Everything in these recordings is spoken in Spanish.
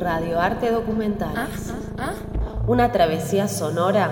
Radioarte Documentales. Una travesía sonora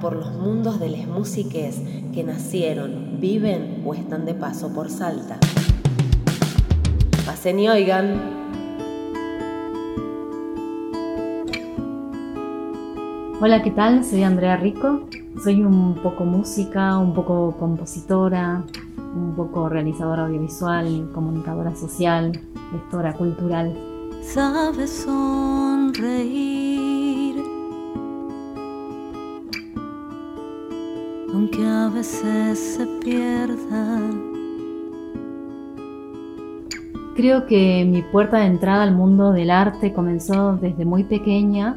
por los mundos de las músicas que nacieron, viven o están de paso por Salta. Pasen y oigan. Hola, ¿qué tal? Soy Andrea Rico. Soy un poco música, un poco compositora, un poco realizadora audiovisual, comunicadora social, gestora cultural. Sabes sonreír, aunque a veces se pierda. Creo que mi puerta de entrada al mundo del arte comenzó desde muy pequeña,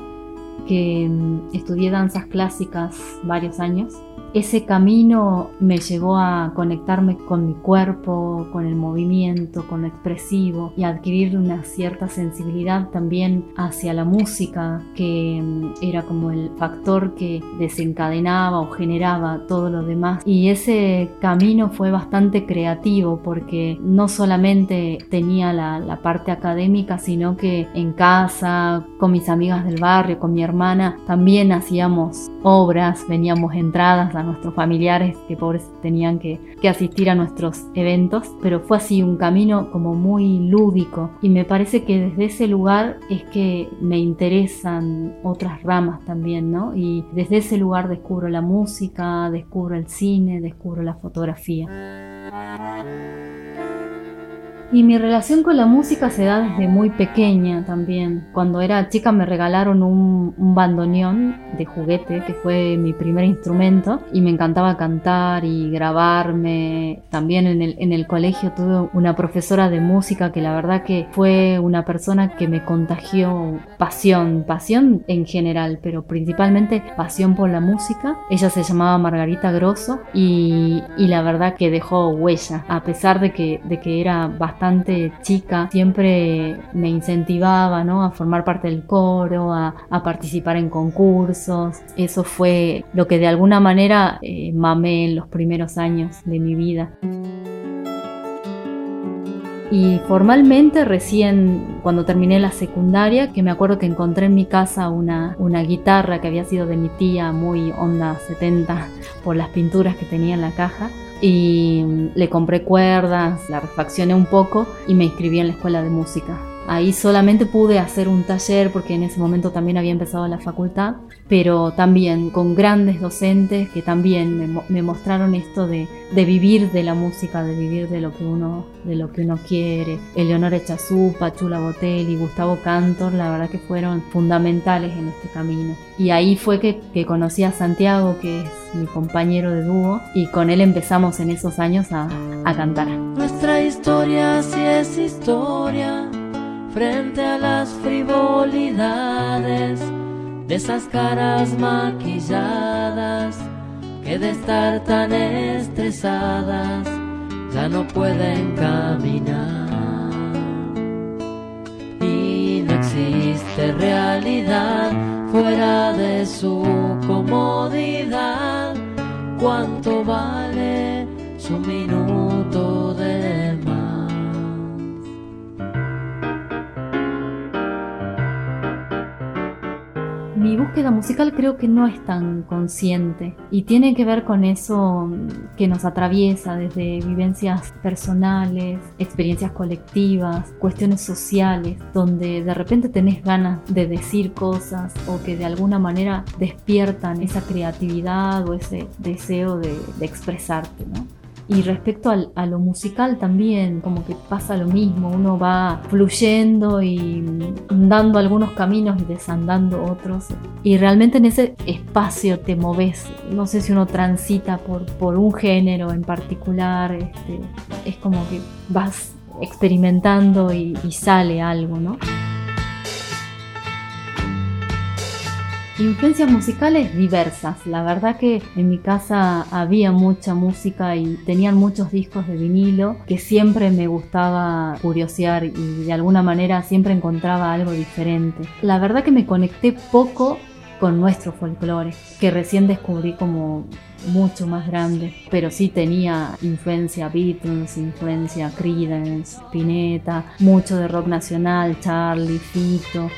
que mm, estudié danzas clásicas varios años ese camino me llevó a conectarme con mi cuerpo, con el movimiento, con lo expresivo y a adquirir una cierta sensibilidad también hacia la música, que mm, era como el factor que desencadenaba o generaba todo lo demás. Y ese camino fue bastante creativo porque no solamente tenía la, la parte académica, sino que en casa, con mis amigas del barrio, con mi hermana, también hacíamos obras, veníamos entradas a nuestros familiares que pobres tenían que, asistir a nuestros eventos, pero fue así un camino como muy lúdico y me parece que desde ese lugar es que me interesan otras ramas también, ¿no? Y desde ese lugar descubro la música, descubro el cine, descubro la fotografía. Y mi relación con la música se da desde muy pequeña también. Cuando era chica me regalaron un, bandoneón de juguete, que fue mi primer instrumento, y me encantaba cantar y grabarme. También en el, en el colegio tuve una profesora de música que la verdad que fue una persona que me contagió pasión, pasión en general, pero principalmente pasión por la música. Ella se llamaba Margarita Grosso y, y la verdad que dejó huella, a pesar de que, de que era bastante chica, siempre me incentivaba ¿no? a formar parte del coro, a, participar en concursos. Eso fue lo que de alguna manera eh, mamé en los primeros años de mi vida. Y formalmente recién cuando terminé la secundaria, que me acuerdo que encontré en mi casa una, una guitarra que había sido de mi tía, muy onda 70, por las pinturas que tenía en la caja, y le compré cuerdas, la refaccioné un poco y me inscribí en la escuela de música. Ahí solamente pude hacer un taller porque en ese momento también había empezado la facultad, pero también con grandes docentes que también me, mostraron esto de, vivir de la música, de vivir de lo que uno, de lo que uno quiere. Eleonora Echazú, Pachula Botelli, Gustavo Cantor, la verdad que fueron fundamentales en este camino. Y ahí fue que, que conocí a Santiago, que es mi compañero de dúo, y con él empezamos en esos años a, a cantar. Nuestra historia sí es historia frente a las frivolidades de esas caras maquilladas que de estar tan estresadas ya no pueden caminar. Y no existe realidad fuera de su comodidad. ¿Cuánto vale su minuto búsqueda musical creo que no es tan consciente y tiene que ver con eso que nos atraviesa desde vivencias personales, experiencias colectivas, cuestiones sociales, donde de repente tenés ganas de decir cosas o que de alguna manera despiertan esa creatividad o ese deseo de, de expresarte, ¿no? Y respecto a lo musical también, como que pasa lo mismo, uno va fluyendo y dando algunos caminos y desandando otros. Y realmente en ese espacio te moves, no sé si uno transita por, por un género en particular, este, es como que vas experimentando y, y sale algo, ¿no? Influencias musicales diversas. La verdad que en mi casa había mucha música y tenían muchos discos de vinilo que siempre me gustaba curiosear y de alguna manera siempre encontraba algo diferente. La verdad que me conecté poco con nuestro folclore, que recién descubrí como mucho más grande, pero sí tenía influencia Beatles, influencia Creedence, Spinetta, mucho de rock nacional, Charlie, Fito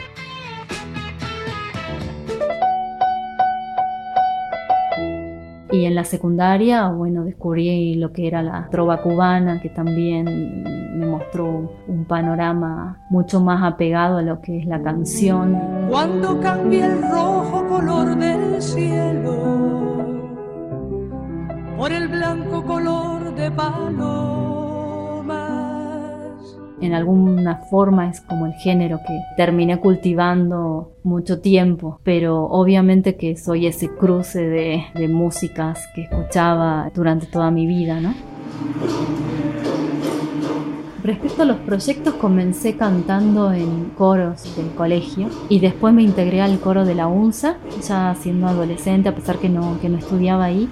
Y en la secundaria, bueno, descubrí lo que era la trova cubana, que también me mostró un panorama mucho más apegado a lo que es la canción. Cuando cambia el rojo color del cielo por el blanco color de palo en alguna forma es como el género que terminé cultivando mucho tiempo, pero obviamente que soy ese cruce de, de músicas que escuchaba durante toda mi vida, ¿no? Respecto a los proyectos, comencé cantando en coros del colegio y después me integré al coro de la UNSA, ya siendo adolescente, a pesar que no, que no estudiaba ahí.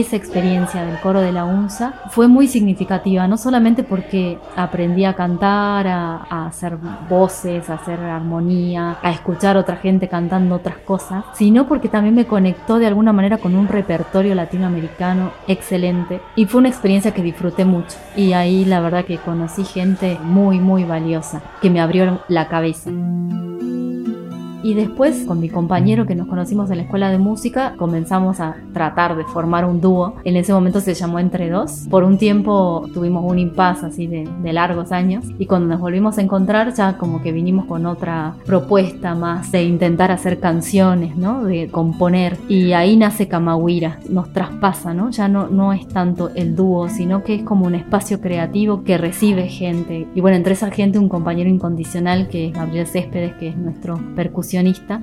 Esa experiencia del coro de la UNSA fue muy significativa, no solamente porque aprendí a cantar, a, hacer voces, a hacer armonía, a escuchar a otra gente cantando otras cosas, sino porque también me conectó de alguna manera con un repertorio latinoamericano excelente y fue una experiencia que disfruté mucho y ahí la verdad que conocí gente muy muy valiosa que me abrió la cabeza. Y después, con mi compañero que nos conocimos en la escuela de música, comenzamos a tratar de formar un dúo. En ese momento se llamó Entre Dos. Por un tiempo tuvimos un impasse así de, largos años. Y cuando nos volvimos a encontrar, ya como que vinimos con otra propuesta más de intentar hacer canciones, ¿no? De componer. Y ahí nace Kamahuira. Nos traspasa, ¿no? Ya no, no es tanto el dúo, sino que es como un espacio creativo que recibe gente. Y bueno, entre esa gente un compañero incondicional que es Gabriel Céspedes, que es nuestro percusionista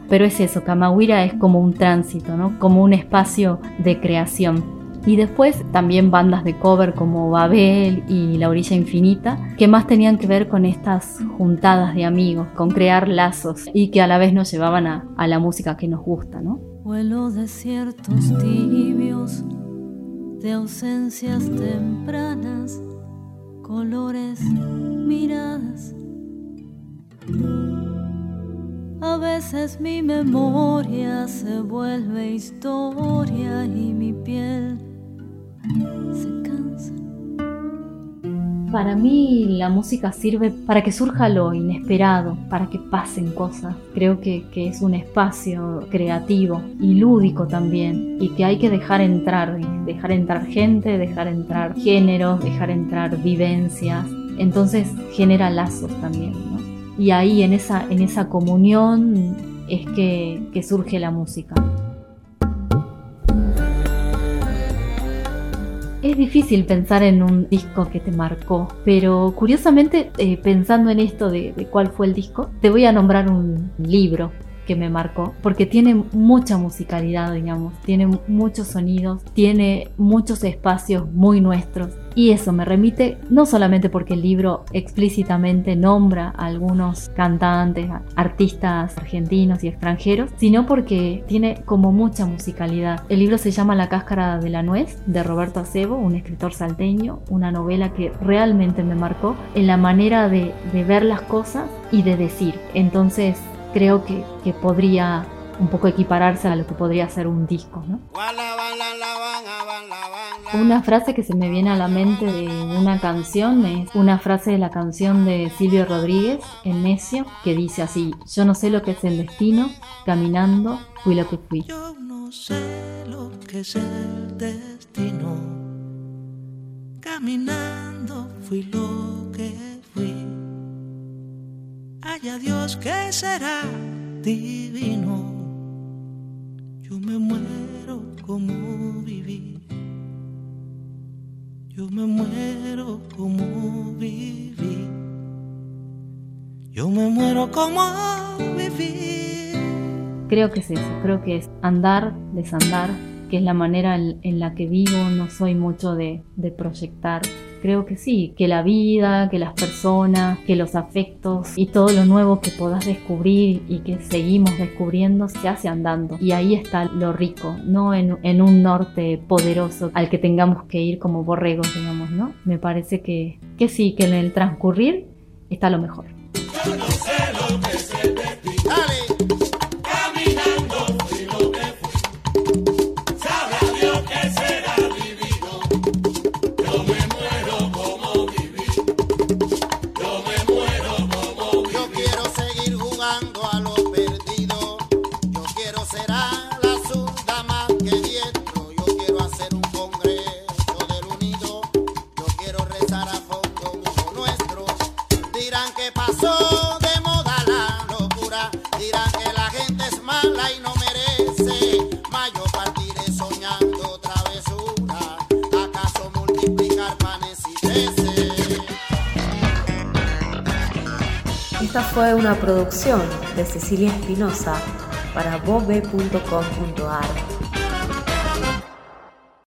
pero es eso, Kamahuira es como un tránsito, ¿no? Como un espacio de creación. Y después también bandas de cover como Babel y La Orilla Infinita, que más tenían que ver con estas juntadas de amigos, con crear lazos y que a la vez nos llevaban a, a la música que nos gusta, ¿no? Vuelo desiertos tibios, de ausencias tempranas, colores, miradas veces mi memoria se vuelve historia y mi piel se cansa. Para mí la música sirve para que surja lo inesperado, para que pasen cosas. Creo que, que, es un espacio creativo y lúdico también y que hay que dejar entrar, dejar entrar gente, dejar entrar géneros, dejar entrar vivencias. Entonces genera lazos también. ¿no? Y ahí en esa, en esa comunión es que, que surge la música. Es difícil pensar en un disco que te marcó, pero curiosamente eh, pensando en esto de, de, cuál fue el disco, te voy a nombrar un libro que me marcó, porque tiene mucha musicalidad, digamos, tiene muchos sonidos, tiene muchos espacios muy nuestros. Y eso me remite no solamente porque el libro explícitamente nombra a algunos cantantes, artistas argentinos y extranjeros, sino porque tiene como mucha musicalidad. El libro se llama La cáscara de la nuez de Roberto Acebo, un escritor salteño, una novela que realmente me marcó en la manera de, ver las cosas y de decir. Entonces creo que podría un poco equipararse a lo que podría ser un disco. ¿no? Una frase que se me viene a la mente de una canción es una frase de la canción de Silvio Rodríguez, El Necio, que dice así, yo no sé lo que es el destino, caminando fui lo que fui. Yo no sé lo que es el destino, caminando fui lo que fui. Haya Dios que será divino yo me muero como viví. Yo me muero como viví. Yo me muero como viví. Creo que es eso, creo que es andar, desandar, que es la manera en, la que vivo, no soy mucho de, de, proyectar. Creo que sí, que la vida, que las personas, que los afectos y todo lo nuevo que puedas descubrir y que seguimos descubriendo se hace andando. Y ahí está lo rico, no en, en un norte poderoso al que tengamos que ir como borregos, digamos, ¿no? Me parece que, que sí, que en el transcurrir está lo mejor. Yo no sé lo que fue una producción de Cecilia Espinosa para bobe.com.ar.